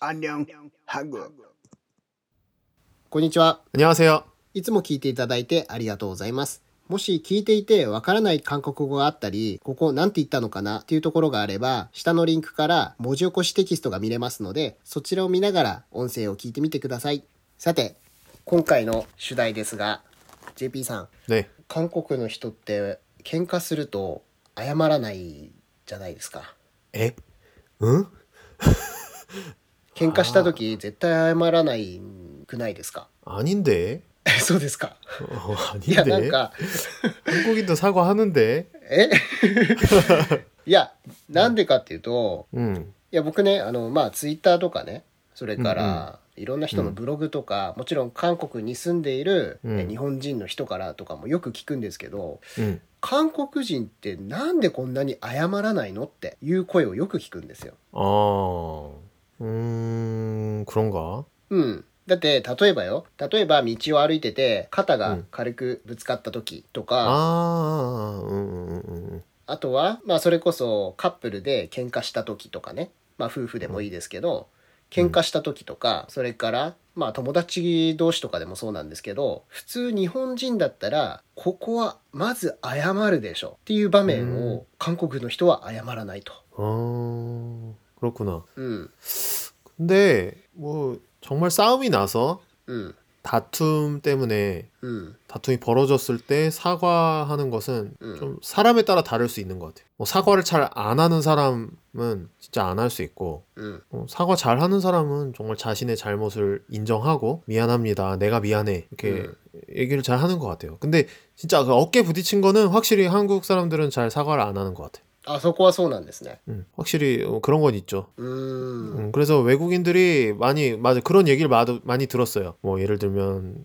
안녕 한국 こんにちは。 안녕하세요. いつも聞いていただいてありがとうございます。もし聞いていてわからない韓国語があったり、ここなんて言ったのかなっていうところがあれば、下のリンクから文字起こしテキストが見れますので、そちらを見ながら音声を聞いてみてください。さて、今回の主題ですが、 JP さん、 네. 韓国の人って喧嘩すると謝らないじゃないですか。 에? 응? 喧嘩した時絶対謝らないくないですか 아닌데. そうですか。 어, いや、なん 아닌데. か、 한국인도 사과하는데. えいや、なんでかっていうと、 응. いや、僕ね、あの、まあ、ツイッターとかね、それから、 いろんな人のブログとか、もちろん韓国に住んでいる、うんえ日本人の人からとかもよく聞くんですけど、 응. 韓国人ってなんでこんなに謝らないのっていう声をよく聞くんですよ。 어. 음, 그런가? うん。だって、例えばよ、例えば道を歩いてて、肩がうん軽くぶつかった時とか、 아, 응, 응, 응, あとは、まあ、それこそカップルで喧嘩した時とかね、まあ、夫婦でもいいですけど、 喧嘩した時とか、それから、まあ、友達同士とかでもそうなんですけど、普通日本人だったら、ここはまず謝るでしょっていう場面うを韓国の人は謝らないと。 어, 그렇구나. うん。 근데 뭐 정말 싸움이 나서 うん。 다툼 때문에 음. 다툼이 벌어졌을 때 사과하는 것은 음. 좀 사람에 따라 다를 수 있는 것 같아요. 뭐 사과를 잘 안 하는 사람은 진짜 안 할 수 있고 음. 어, 사과 잘 하는 사람은 정말 자신의 잘못을 인정하고 미안합니다. 내가 미안해 이렇게 음. 얘기를 잘 하는 것 같아요. 근데 진짜 그 어깨 부딪힌 거는 확실히 한국 사람들은 잘 사과를 안 하는 것 같아요. あ、そこはそうなんですね。 음, 확실히 어, 그런 건 있죠. うーん。 음, 그래서 외국인들이 많이 맞아 그런 얘기를 마도- 많이 들었어요. 뭐 예를 들면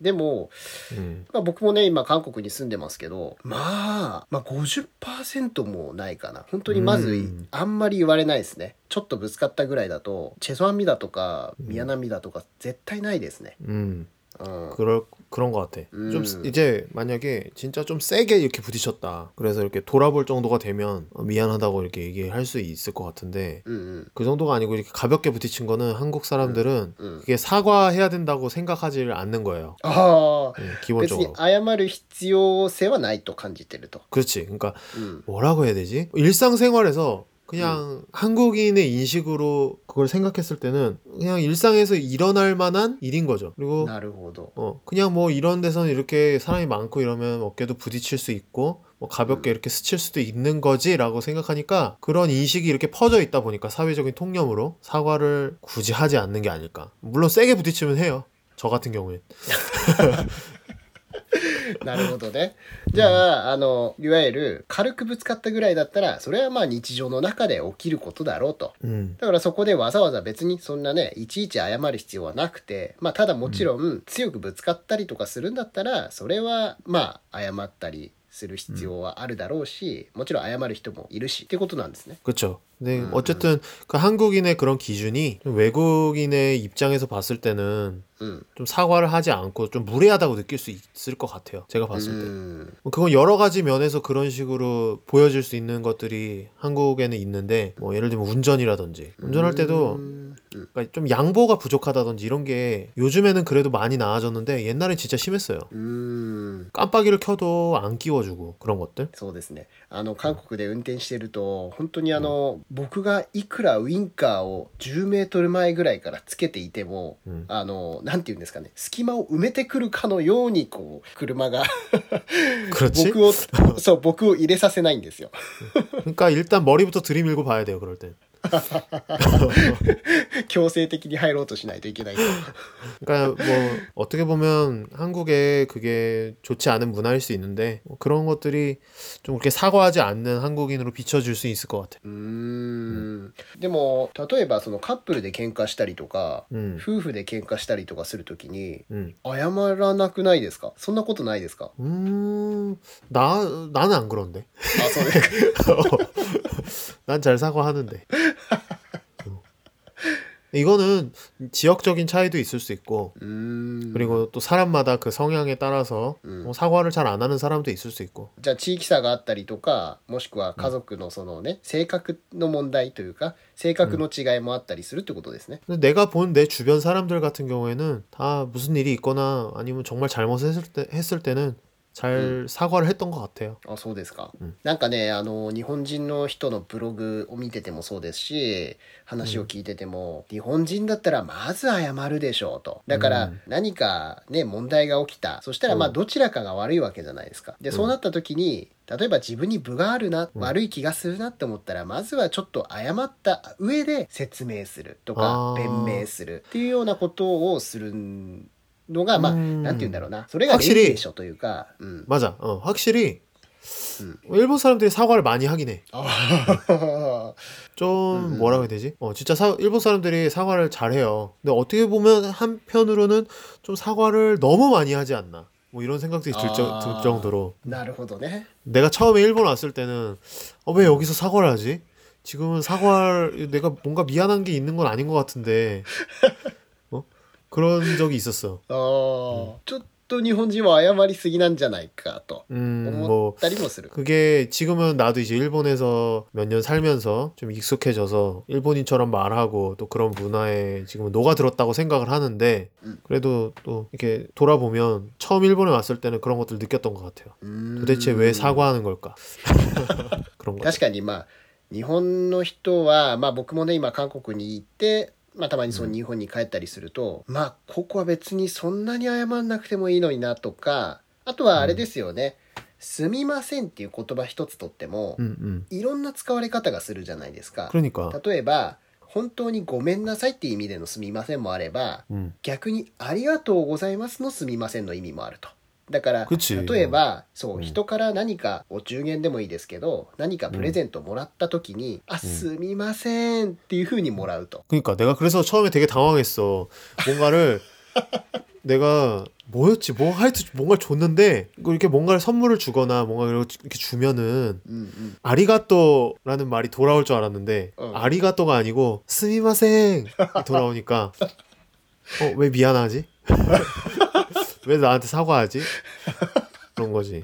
でも、 음. まあ、僕もね今韓国に住んでますけどまあ、まあ、50%もないかな。本当にまず、うん。あんまり言われないですね。ちょっとぶつかったぐらいだとチェソアミだとかミヤナミだとか絶対ないですね。 음. うん、 그럴 그런 것 같아. 음. 좀 쓰- 이제 만약에 진짜 좀 세게 이렇게 부딪혔다. 그래서 이렇게 돌아볼 정도가 되면 어, 미안하다고 이렇게 얘기할 수 있을 것 같은데 うんうん、 그 정도가 아니고 이렇게 가볍게 부딪힌 거는 한국 사람들은 うん、 그게 사과해야 된다고 생각하지를 않는 거예요. ああ 음, 別に 기본적으로. 謝る必要性はないと感じてると、 그렇지. 그러니까 うん、 뭐라고 해야 되지? 일상생활에서 음. 그냥 음. 한국인의 인식으로 그걸 생각했을 때는 그냥 일상에서 일어날 만한 일인 거죠. 그리고 나르고도. 어, 그냥 뭐 이런 데서는 이렇게 사람이 많고 이러면 어깨도 부딪힐 수 있고 뭐 가볍게 음. 이렇게 스칠 수도 있는 거지라고 생각하니까 그런 인식이 이렇게 퍼져 있다 보니까 사회적인 통념으로 사과를 굳이 하지 않는 게 아닐까. 물론 세게 부딪히면 해요. 저 같은 경우엔 なるほどね。じゃあ、あの、いわゆる軽くぶつかったぐらいだったら、それはまあ日常の中で起きることだろうと。 음. だからそこでわざわざ別にそんなね、いちいち謝る必要はなくて、まあただもちろん強くぶつかったりとかするんだったら、それはまあ謝ったりする必要はあるだろうし、もちろん謝る人もいるし、ってことなんですね。 그렇죠. 근데 음, 어쨌든 그 한국인의 그런 기준이 좀 외국인의 입장에서 봤을 때는 うん。 좀 사과를 하지 않고 좀 무례하다고 느낄 수 있을 것 같아요. 제가 봤을 때. うん。 뭐 그건 여러 가지 면에서 그런 식으로 보여질 수 있는 것들이 한국에는 있는데 뭐 예를 들면 운전이라든지 운전할 때도 うん。 그러니까 좀 양보가 부족하다든지 이런 게 요즘에는 그래도 많이 나아졌는데 옛날엔 진짜 심했어요. うん。 깜빡이를 켜도 안 끼워주고 그런 것들. そうですねあの韓国で運転してると本当にあの、僕がいくらウインカーを10メートル前ぐらいからつけていても、うんあのなんて言うんですかね隙間を埋めてくるかのようにこう車が 그렇지? 僕をそう僕を入れさせないんですよ 그러니까 일단 머리부터 들이밀고 봐야 돼요. 그럴 땐. 強制的に入ろうとしないといけないと。 그러니까 뭐 어떻게 보면 한국에 그게 좋지 않은 문화일 수 있는데 뭐 그런 것들이 좀 그렇게 사과하지 않는 한국인으로 비춰줄 수 있을 것 같아. うーん。でも、例えばそのカップルで喧嘩したりとか、 음, 夫婦で喧嘩したりとかするときに、 음. 謝らなくないですかそんなことないですか 음, 나 나는 안 그런데. あ、そうですか。 난 잘 사과하는데. 어. 이거는 지역적인 차이도 있을 수 있고 うーん。 그리고 또 사람마다 그 성향에 따라서 음. 뭐 사과를 잘 안 하는 사람도 있을 수 있고 じゃあ地域差があったりとか、もしくは家族のそのね、性格の問題というか、性格の違いもあったりするってことですね。 근데 내가 본 내 주변 사람들 같은 경우에는 다 무슨 일이 있거나 아니면 정말 잘못했을 때 했을 때는 잘 사과를 했던 것 같아요. あ、そうですか。うんなんかね、あの、日本人の人のブログを見ててもそうですし、話を聞いてても、日本人だったらまず謝るでしょうと。だからうん何かね、問題が起きた。そしたらまあうんどちらかが悪いわけじゃないですか。で、そうなった時に、例えば自分に分があるな、うん悪い気がするなって思ったら、まずはちょっと謝った上で説明するとかあ、ー弁明するっていうようなことをする のが、まあ、うんなんて言うんだろうな。それが礼儀でしょというか、うん。 맞아. 어, 확실히 음. 일본 사람들이 사과를 많이 하긴 해. あ 좀 음. 뭐라고 해야 되지? 어, 진짜 사- 일본 사람들이 사과를 잘해요. 근데 어떻게 보면 한편으로는 좀 사과를 너무 많이 하지 않나. 뭐 이런 생각들이 들, 정- 아. 들 정도로 なるほどね。 내가 처음에 일본 왔을 때는 어, 왜 여기서 사과를 하지? 지금은 사과를 내가 뭔가 미안한 게 있는 건 아닌 것 같은데 어? 그런 적이 있었어. ああ、ちょっと日本人は謝りすぎなんじゃないかと 음, 思 뭐 ったりもする。 그게 지금은 나도 이제 일본에서 몇 년 살면서 좀 익숙해져서 일본인처럼 말하고 또 그런 문화에 지금 녹아들었다고 생각을 하는데 음. 그래도 또 이렇게 돌아보면 처음 일본에 왔을 때는 그런 것들 느꼈던 것 같아요. うーん 도대체 왜 사과하는 걸까? 그런 거. 確かにまあ、日本の人は、まあ僕もね、今韓国に行って、 まあ、たまにその日本に帰ったりすると、うん、まあここは別にそんなに謝んなくてもいいのになとかあとはあれですよね、うん、すみませんっていう言葉一つとっても、うんうん、いろんな使われ方がするじゃないですか。例えば本当にごめんなさいっていう意味でのすみませんもあれば、うん、逆にありがとうございますのすみませんの意味もあると。だから、 그치 例えば、そうう、ん人から何か、お中元でもいいですけど、何かプレゼントもらった時に、あ、すみませんっていう風にもらうと。 그러니까 내가 그래서 처음에 되게 당황했어. 뭔가를 내가 뭐였지? 뭐 하여튼 뭔가를 줬는데 이렇게 뭔가를 선물을 주거나 뭔가 이렇게 주면은 うんうん。 아리가또라는 말이 돌아올 줄 알았는데 어. 아리가또가 아니고 스미마생 돌아오니까 어 왜 미안하지? 왜 나한테 사과하지? 그런 거지.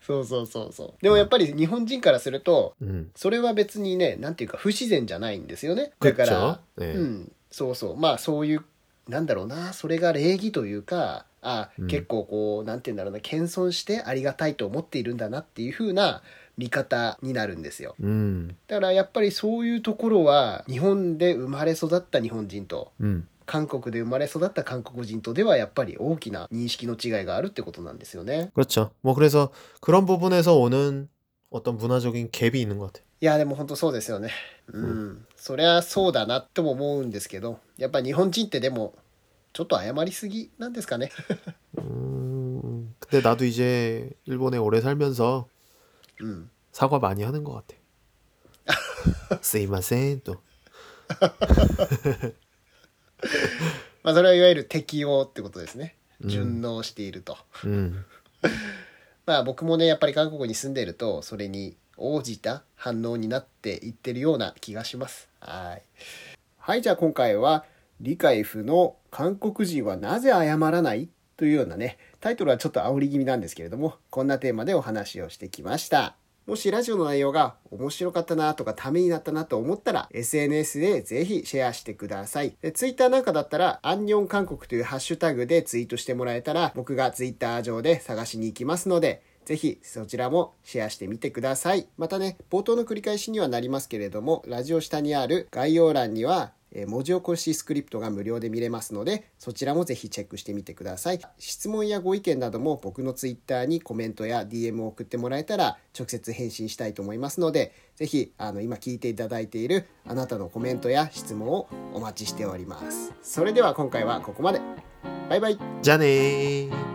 そうそうそうそう。でもやっぱり日本人からすると、 음. それは別にね、なんていうか不自然じゃないんですよね。だから、 그렇죠. 네. うん、そうそう。まあそういう、なんだろうな、それが礼儀というか、あ、うん結構こう、なんて言うんだろうな、謙遜してありがたいと思っているんだなっていう風な見方になるんですよ。 음. だからやっぱりそういうところは、日本で生まれ育った日本人と、 음. 韓国で生まれ育った韓国人とではやっぱり大きな認識の違いがあるってことなんですよね。 그렇죠. 뭐 그래서 그런 부분에서 오는 어떤 문화적인 갭이 있는 것 같아. いやでも本当そうですよねうん、そりゃそうだなとも思うんですけどやっぱ日本人ってでもちょっと謝りすぎなんですかね 음. 근데 나도 이제 일본에 오래 살면서 うん 사과 많이 하는 것 같아. 스이마센 또. まあそれはいわゆる適応ってことですね。うん。順応していると、 음. まあ僕もねやっぱり韓国に住んでるとそれに応じた反応になっていってるような気がします。はい。はいじゃあ今回は理解不能韓国人はなぜ謝らないというようなねタイトルはちょっと煽り気味なんですけれどもこんなテーマでお話をしてきましたもしラジオの内容が面白かったなとかためになったなと思ったら SNS でぜひシェアしてください。で Twitter なんかだったらアンニョン韓国というハッシュタグでツイートしてもらえたら僕が Twitter 上で探しに行きますのでぜひそちらもシェアしてみてください。またね、冒頭の繰り返しにはなりますけれども、ラジオ下にある概要欄には文字起こしスクリプトが無料で見れますのでそちらもぜひチェックしてみてください。質問やご意見なども僕のツイッターにコメントや DM を送ってもらえたら直接返信したいと思いますのでぜひあの今聞いていただいているあなたのコメントや質問をお待ちしております。それでは今回はここまで。バイバイ。자네